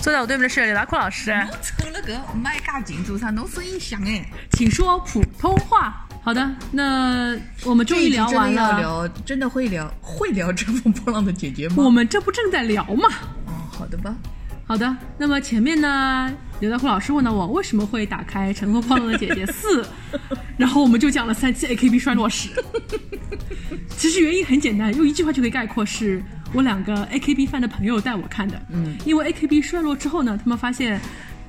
坐在我对面的是李达库老师，抽了个麦嘎紧做啥？侬声音响哎！请说普通话。好的，那我们终于聊完了。聊，真的会聊，会聊《乘风破浪的姐姐》吗？我们这不正在聊吗？哦，好的吧。好的，那么前面呢，刘大库老师问到我为什么会打开《乘风破浪的姐姐四》，然后我们就讲了三期 AKB 衰落史。其实原因很简单，用一句话就可以概括，是我两个 AKB fan 的朋友带我看的。嗯，因为 AKB 衰落之后呢，他们发现，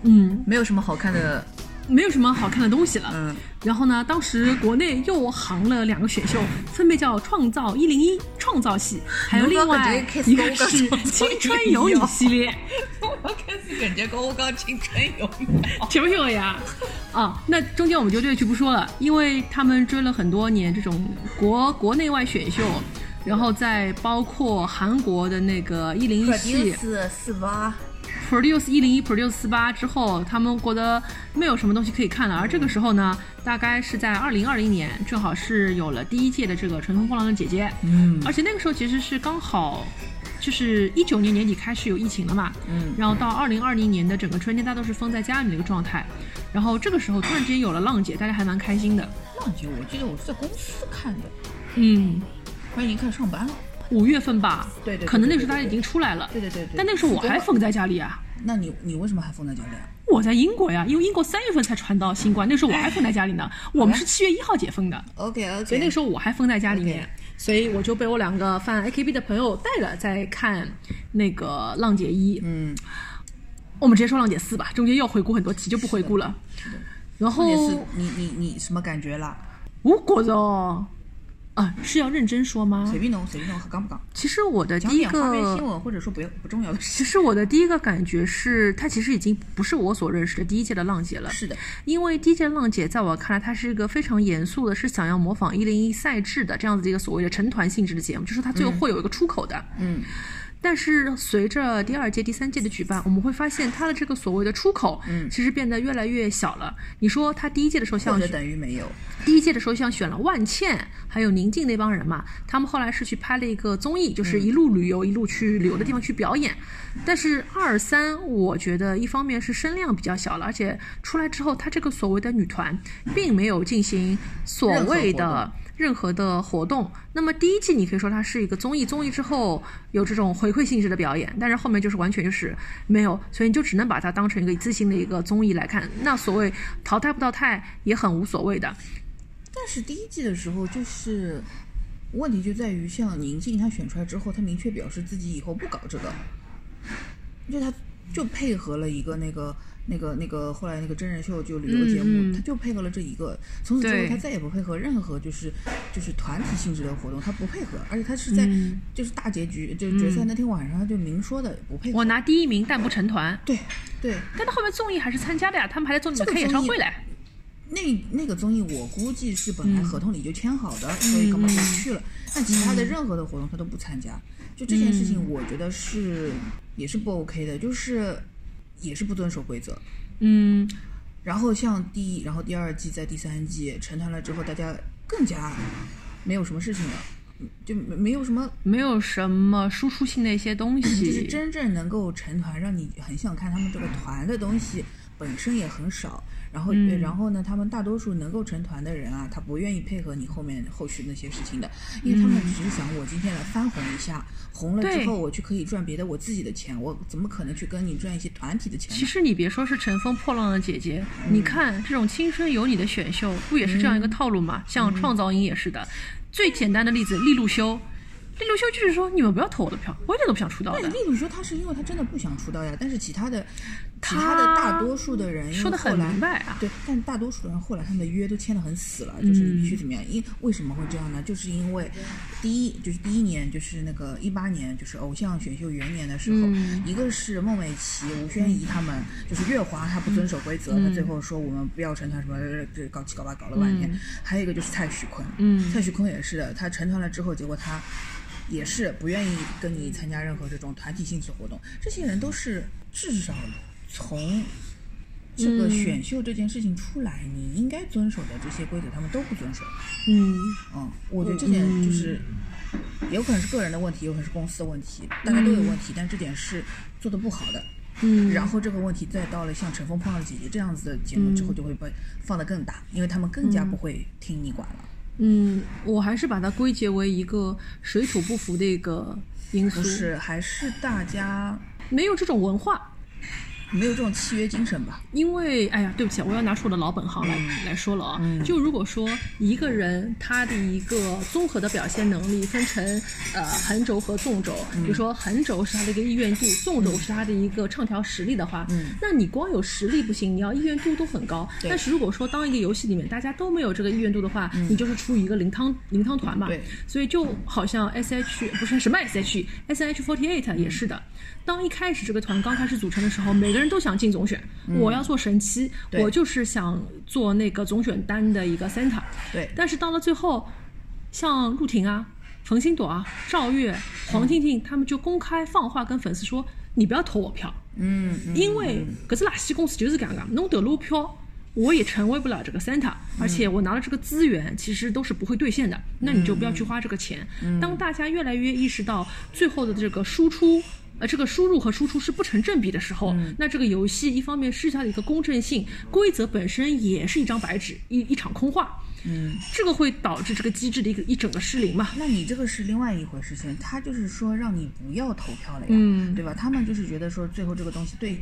嗯，没有什么好看的，没有什么好看的东西了。嗯，然后呢，当时国内又行了两个选秀，分别叫《创造一零一》创造系，还有另外一个是《青春有你》系列。我开始感觉跟我刚青春有听不听我呀？啊，那中间我们就略去不说了，因为他们追了很多年这种国国内外选秀，然后再包括韩国的那个一零一系 Produce 四八，Produce 一零一 Produce 四八之后，他们觉得没有什么东西可以看了。而这个时候呢，大概是在二零二零年，正好是有了第一届的这个《乘风破浪的姐姐》，嗯而且那个时候其实是刚好。就是一九年年底开始有疫情了嘛，嗯然后到二零二零年的整个春天，大家都是封在家里的一个状态，然后这个时候突然之间有了浪姐，大家还蛮开心的。浪姐，我记得我是在公司看的，嗯，我已经开始上班了。五月份吧，对对对可能那时候大家已经出来了，对对对对但那个时候我还封在家里啊，那你你为什么还封在家里啊？我在英国呀，因为英国三月份才传到新冠，那时候我还封在家里呢。我们是七月一号解封的，OK OK，所以那个时候我还封在家里面所以我就被我两个 fan AKB 的朋友带了，在看那个《浪姐一》。嗯，我们直接说《浪姐四》吧，中间要回顾很多期就不回顾了。然后你你你什么感觉啦？我觉得哦，啊，是要认真说吗随？便弄随便弄，刚不刚？其实我的第一讲点花边新，闻，或者说不要不重要的事。其实我的第一个感觉是，它其实已经不是我所认识的第一届的浪姐了。是的，因为第一届浪姐在我看来，它是一个非常严肃的，是想要模仿一零一赛制的这样子的一个所谓的成团性质的节目，就是它最后会有一个出口的。嗯，但是随着第二届、第三届的举办，我们会发现它的这个所谓的出口，嗯其实变得越来越小了。你说它第一届的时候像等于没有。第一届的时候像选了万茜还有宁静那帮人嘛，他们后来是去拍了一个综艺，就是一路旅游、一路去旅游的地方去表演。但是二三，我觉得一方面是声量比较小了，而且出来之后，他这个所谓的女团并没有进行所谓的。任何的活动，那么第一季你可以说它是一个综艺，综艺之后有这种回馈性质的表演，但是后面就是完全就是没有，所以你就只能把它当成一个一次性的一个综艺来看。那所谓淘汰不淘汰也很无所谓的，但是第一季的时候，就是问题就在于，像宁静她选出来之后，她明确表示自己以后不搞这个，就她就配合了一个那个。那个、那个，后来那个真人秀就旅游节目，他嗯就配合了这一个。从此之后，他再也不配合任何就是就是团体性质的活动，他不配合，而且他是在、嗯就是大结局就决赛那天晚上，他就明说的不配合。我拿第一名但不成团，对对，但他后面综艺还是参加的呀，他们还在做那个开演唱会嘞。那那个综艺我估计是本来嗯合同里就签好的，所以干嘛就去了。但其他的任何的活动他都不参加，就这件事情，我觉得是、也是不 OK 的，就是也是不遵守规则。嗯，然后像第一，然后第二季在第三季成团了之后，大家更加没有什么事情了，就没没有什么没有什么输出性的一些东西就是。真正能够成团，让你很想看他们这个团的东西本身也很少。然后，嗯然后呢，他们大多数能够成团的人啊，他不愿意配合你后面后续那些事情的，因为他们只是想我今天来翻红一下，红了之后我去可以赚别的我自己的钱，我怎么可能去跟你赚一些团体的钱？其实你别说是乘风破浪的姐姐，你看这种青春有你的选秀，不也是这样一个套路吗？像创造营也是的。最简单的例子，利路修。李刘修就是说你们不要投我的票，我一点都不想出道的对，。例如说他是因为他真的不想出道呀，但是其他的其他他的大多数的人说的很明白啊对，但大多数人后来他们的约都签的很死了，就是嗯你必须怎么样？因为什么会这样呢？就是因为第一就是第一年就是那个一八年就是偶像选秀元年的时候，嗯一个是孟美岐、吴宣仪他们，就是月华他不遵守规则，嗯他最后说我们不要成团什么，这搞七搞八搞了半天。还有一个就是蔡徐坤，嗯蔡徐坤也是的，他成团了之后，结果他也是不愿意跟你参加任何这种团体性质活动。这些人都是至少从这个嗯选秀这件事情出来，你应该遵守的这些规则，他们都不遵守。嗯嗯，我觉得这点就是有可能是个人的问题，有可能是公司的问题，大家都有问题，但这点是做的不好的。嗯，然后这个问题再到了像《乘风破浪的姐姐》这样子的节目之后，就会被放得更大，因为他们更加不会听你管了。嗯，我还是把它归结为一个水土不服的一个因素，不是，还是大家没有这种文化。没有这种契约精神吧？因为，哎呀，对不起，我要拿出我的老本行来、来说了啊。就如果说一个人他的一个综合的表现能力分成呃横轴和纵轴，比如说横轴是他的一个意愿度，纵轴是他的一个唱跳实力的话，那你光有实力不行，你要意愿度都很高。但是如果说当一个游戏里面大家都没有这个意愿度的话，你就是处于一个零汤零汤团嘛。对所以就好像 S H 不是什么 S H，S H forty eight 也是的。当一开始这个团刚开始组成的时候，每个人都想进总选，我要做神七，我就是想做那个总选单的一个 center。对但是到了最后，像陆婷啊、冯星朵啊、赵月、黄婷婷他们就公开放话跟粉丝说：“你不要投我票，嗯，嗯因为搿只垃圾公司就是搿样个，侬投了我票，我也成为不了这个 center，而且我拿了这个资源，其实都是不会兑现的，那你就不要去花这个钱。当大家越来越意识到最后的这个输出。呃，这个输入和输出是不成正比的时候，那这个游戏一方面失去它的一个公正性，规则本身也是一张白纸，一一场空话。嗯，这个会导致这个机制的一个一整个失灵嘛。那你这个是另外一回事情，他就是说让你不要投票了呀，嗯对吧？他们就是觉得说最后这个东西对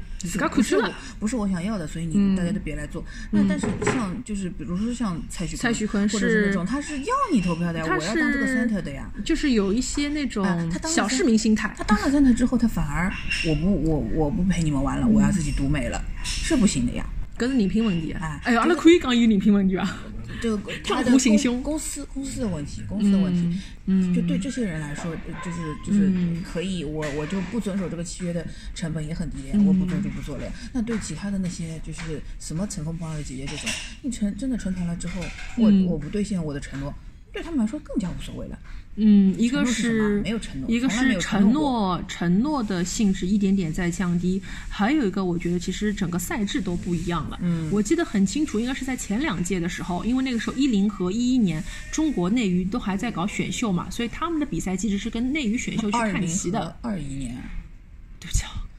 不是我不是我想要的，所以你、嗯大家都别来做。那但是像就是比如说像蔡徐蔡徐坤或者是是那种他是要你投票的呀，我要当这个 center 的呀。就是有一些那种啊他当小市民心态他。当了 center 之后，他反而我不我我不陪你们玩了，我要自己独美了，是不行的呀。搿是人品问题啊哎！哎哟，阿拉可以讲有人品问题啊。这个撞他的公虎行凶公司公司的问题，公司的问题，嗯就对这些人来说，呃就是就是可以，我我就不遵守这个契约的成本也很低我不做就不做了呀。那对其他的那些就是什么乘风破浪的姐姐这种，你成真的成团了之后，我、嗯我不兑现我的承诺，对他们来说更加无所谓了。嗯，一个是什么是没有承诺一个是承承诺诺承诺的性质一点点在降低，还有一个我觉得其实整个赛制都不一样了。嗯，我记得很清楚，应该是在前两届的时候，因为那个时候一零和一一年中国内娱都还在搞选秀嘛，所以他们的比赛机制是跟内娱选秀去看齐的和。二一年，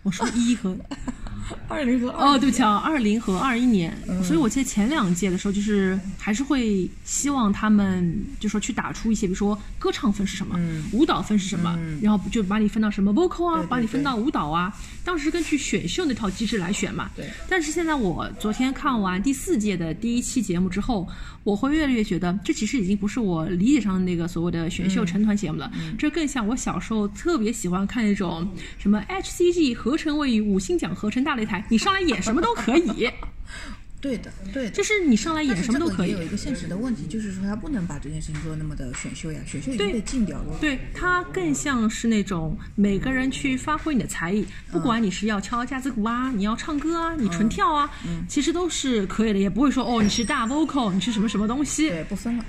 我说一和 二零和哦，对不起啊，二零和二一年，嗯。所以我记得前两届的时候，就是还是会希望他们就说去打出一些，比如说歌唱分是什么，舞蹈分是什么，然后就把你分到什么 vocal 啊，把你分到舞蹈啊，当时根据选秀那套机制来选嘛。对。但是现在我昨天看完第四届的第一期节目之后，我会越来越觉得，这其实已经不是我理解上的那个所谓的选嗯。秀成团节目了，这更像我小时候特别喜欢看那种什么 HCG 合成位于五星奖合成大擂台，你上来演什么都可以，对的对的，就是你上来演什么都可以有。一个现实的问题，就是说他不能把这件事情做那么的选秀呀，选秀已经对被禁掉了。对，它更像是那种每个人去发挥你的才艺，不管你是要敲架子鼓啊，你要唱歌啊，你纯跳啊，其实都是可以的，也不会说哦你是大 vocal，你是什么什么东西，对，不分了。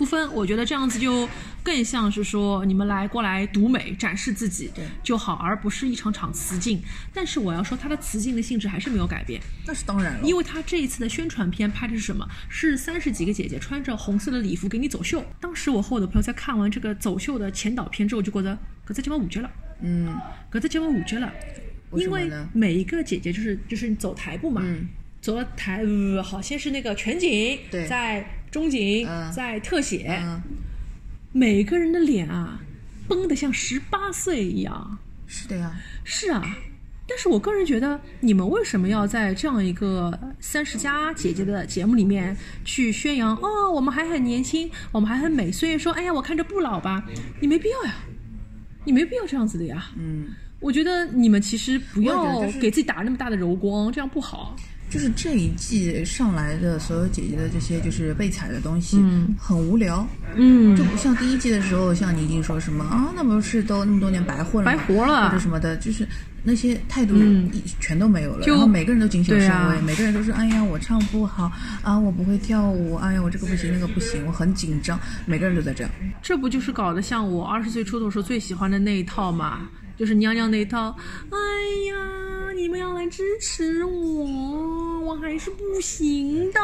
不分。我觉得这样子就更像是说你们来过来独美展示自己就好，而不是一场场雌竞。但是我要说，它的雌竞的性质还是没有改变。那是当然了，因为它这一次的宣传片拍的是什么？是三十几个姐姐穿着红色的礼服给你走秀。当时我和我的朋友在看完这个走秀的前导片之后，就觉得搿只节目五绝了，嗯，搿只节目五绝了，因为每一个姐姐就是就是走台步嘛，嗯走了台，呃，好，先是那个全景，对在中景，嗯在特写，嗯，每个人的脸啊，绷得像十八岁一样。是的呀，是啊，但是我个人觉得，你们为什么要在这样一个三十加姐姐的节目里面去宣扬哦，我们还很年轻，我们还很美，所以说，哎呀，我看着不老吧？你没必要呀。你没必要这样子的呀。嗯，我觉得你们其实不要给自己打那么大的柔光，这样不好。就是这一季上来的所有姐姐的这些就是被踩的东西，嗯很无聊。嗯就不像第一季的时候，像你已经说什么啊，那不是都那么多年白混了，白活了或者什么的，就是那些态度全都没有了。就然后每个人都谨小慎微，每个人都是哎呀我唱不好啊，我不会跳舞，哎呀我这个不行那个不行，我很紧张，每个人都在这样。这不就是搞得像我二十岁出头时候最喜欢的那一套嘛？就是娘娘那一套。哎呀，你们要来支持我，我还是不行的。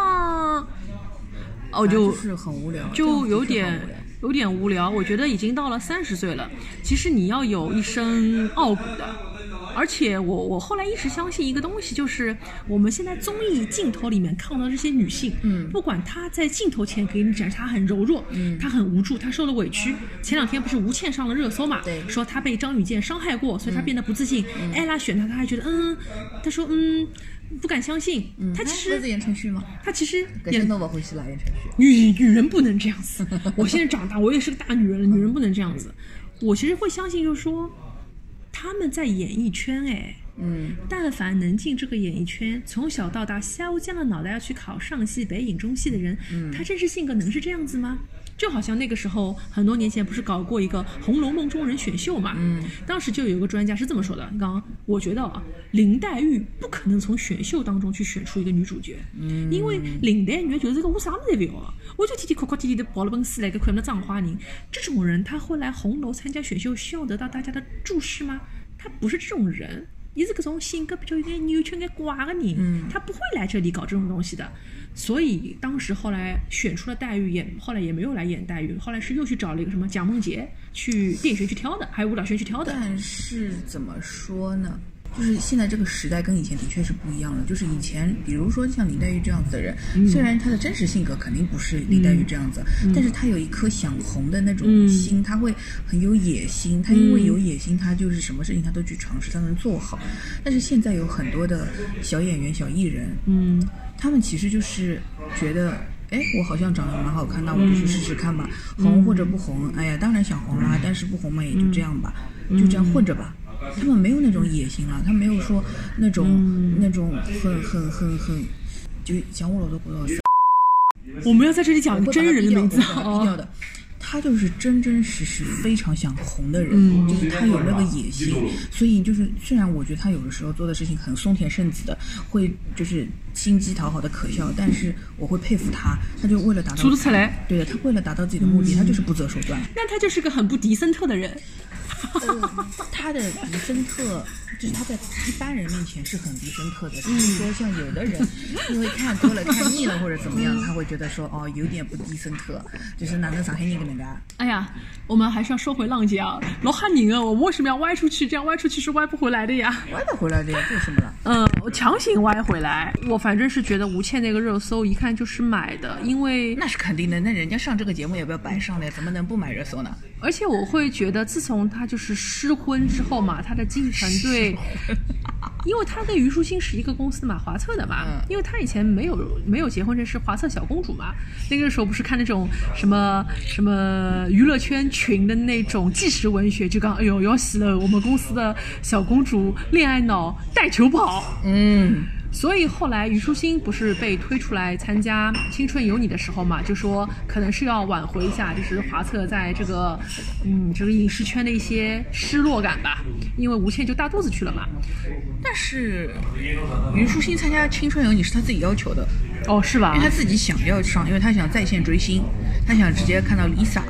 哦，就就是很无聊，就有点有点无聊。我觉得已经到了三十岁了，其实你要有一身傲骨的。而且我我后来一直相信一个东西，就是我们现在综艺镜头里面看到的这些女性，嗯不管她在镜头前给你展示她很柔弱，嗯她很无助，她受了委屈。前两天不是吴倩上了热搜嘛，对说她被张雨剑伤害过，所以她变得不自信。艾拉选她，她还觉得嗯，她说嗯，不敢相信。嗯她其实哎鸽子言承旭吗？她其实。女女人不能这样子。我现在长大，我也是个大女人了，女人不能这样子。我其实会相信，就是说他们在演艺圈，哎，嗯，但凡能进这个演艺圈，从小到大削尖了脑袋要去考上戏、北影、中戏的人，他真实性格能是这样子吗？就好像那个时候很多年前不是搞过一个《红楼梦》中人选秀嘛？嗯，当时就有一个专家是这么说的：，刚刚我觉得啊，林黛玉不可能从选秀当中去选出一个女主角，嗯，因为林黛玉就是个我啥么子也不要啊，我就天天哭哭啼啼的跑了本书来个看那葬花人，这种人他会来红楼参加选秀，需要得到大家的注视吗？他不是这种人。伊是搿种性格比较有点扭曲、有点怪的人，嗯他不会来这里搞这种东西的。所以当时后来选出了黛玉演，后来也没有来演黛玉，后来是又去找了一个什么蒋梦婕去电影学院去挑的，还有舞蹈学院去挑的。但是怎么说呢？就是现在这个时代跟以前的确是不一样了。就是以前，比如说像林黛玉这样子的人，嗯虽然她的真实性格肯定不是林黛玉这样子，但是她有一颗想红的那种嗯心，她会很有野心。她因为有野心，她就是什么事情她都去尝试，她能做好。但是现在有很多的小演员、小艺人，嗯，他们其实就是觉得，哎，我好像长得蛮好看，那我就去试试看吧，红或者不红，哎呀，当然想红啦，但是不红嘛，也就这样吧，就这样混着吧。他们没有那种野心了，他没有说那种、那种很很很很，就讲我老多不知道，我们要在这里讲真人的名字他逼掉我会把他逼掉哦。的。他就是真真实实非常想红的人，嗯就是他有那个野心，所以就是虽然我觉得他有的时候做的事情很松田圣子的，会就是心机讨好的可笑，但是我会佩服他，他就为了达到说得出来，对的，他为了达到自己的目的，他就是不择手段。那他就是个很不迪森特的人。他的迪森特，就是他在一般人面前是很迪森特的，只是说像有的人因为看多了、看腻了或者怎么样，他会觉得说哦有点不迪森特，就是哪能上海人跟那个。哎呀，我们还是要说回浪姐啊，老吓人啊！我们为什么要歪出去？这样歪出去是歪不回来的呀。歪得回来的呀，这有什么了？嗯，我强行歪回来。我反正是觉得吴倩那个热搜一看就是买的，因为那是肯定的，那人家上这个节目也不要白上的呀，怎么能不买热搜呢？而且我会觉得，自从她就是失婚之后嘛，他的经纪团队，因为他跟虞书欣是一个公司的嘛，华策的嘛，嗯。因为他以前没有没有结婚证，是华策小公主嘛。那个时候不是看那种什么什么娱乐圈群的那种纪实文学，就讲哎呦要死了，我们公司的小公主恋爱脑带球跑，嗯，所以后来虞书欣不是被推出来参加《青春有你》的时候嘛，就说可能是要挽回一下，就是华策在这个嗯这个影视圈的一些失落感吧，因为吴倩就大肚子去了嘛。但是虞书欣参加《青春有你》是她自己要求的，哦，是吧因为？她自己想要上，因为她想在线追星，她想直接看到 Lisa，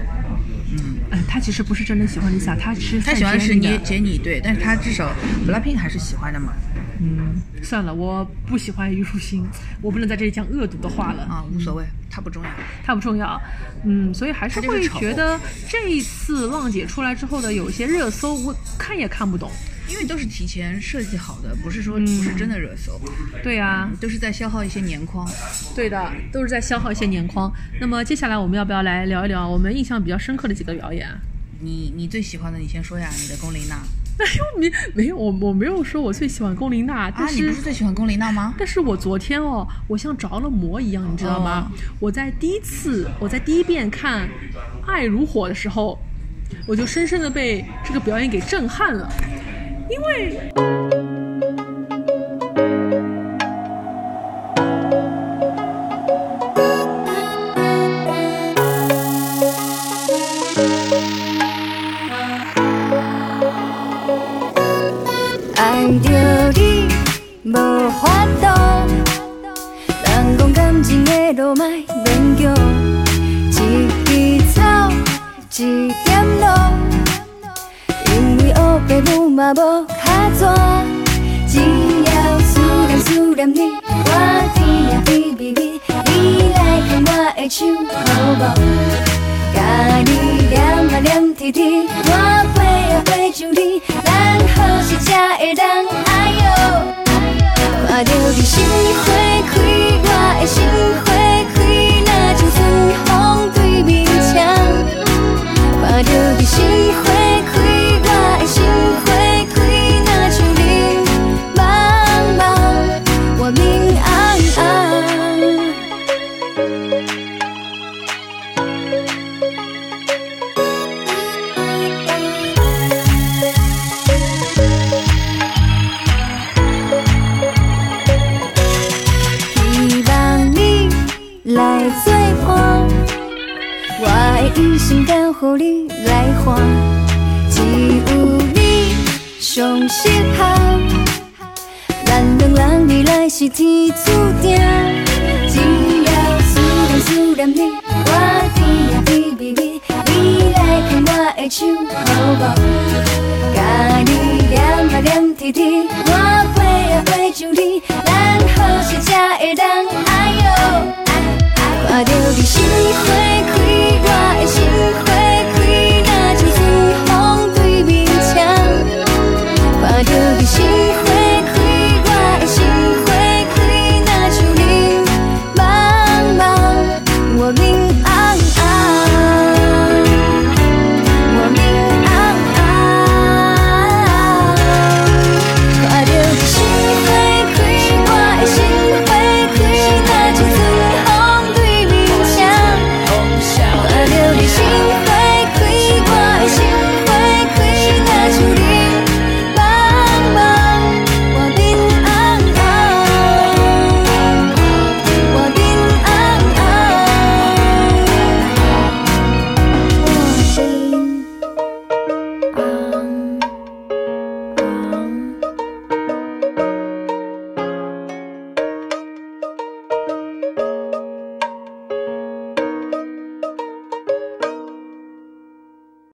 嗯，她其实不是真的喜欢 Lisa，她是她喜欢的是你杰尼杰杰尼，对，但是她至少 BLACKPINK 还是喜欢的嘛，嗯，算了，我不喜欢虞书欣，我不能在这里讲恶毒的话了。啊，无所谓，她不重要。它不重要，嗯，所以还是会觉得这一次浪姐出来之后的有些热搜，我看也看不懂。因为都是提前设计好的，不是说嗯不是真的热搜，对啊，都是在消耗一些年框。对的，都是在消耗一些年框。那么接下来我们要不要来聊一聊我们印象比较深刻的几个表演啊？你你最喜欢的，你先说呀，你的龚琳娜 哎呦，没没有，我我没有说我最喜欢龚琳娜，但啊，你、不是最喜欢龚琳娜吗？但是我昨天哦，我像着了魔一样，你知道吗？哦我在第一次，我在第一遍看《爱如火》的时候，我就深深的被这个表演给震撼了，因为。爱着你无法度，人讲感情的路莫勉强，一枝草，一点露，因为黑爸母嘛无卡纸，只要思念思念你，我甜呀蜜蜜蜜，你来牵我的手好无？甲你念啊念甜甜，我飞啊飞上你，咱着你我的一生交予你来换，只有你上适合。咱两人未来是天注定，只要思念思念你，我甜呀蜜蜜蜜，你来牵我的手好无？甲你念啊念甜甜，我飞啊飞上你，咱好时才会当哎哟，看着你心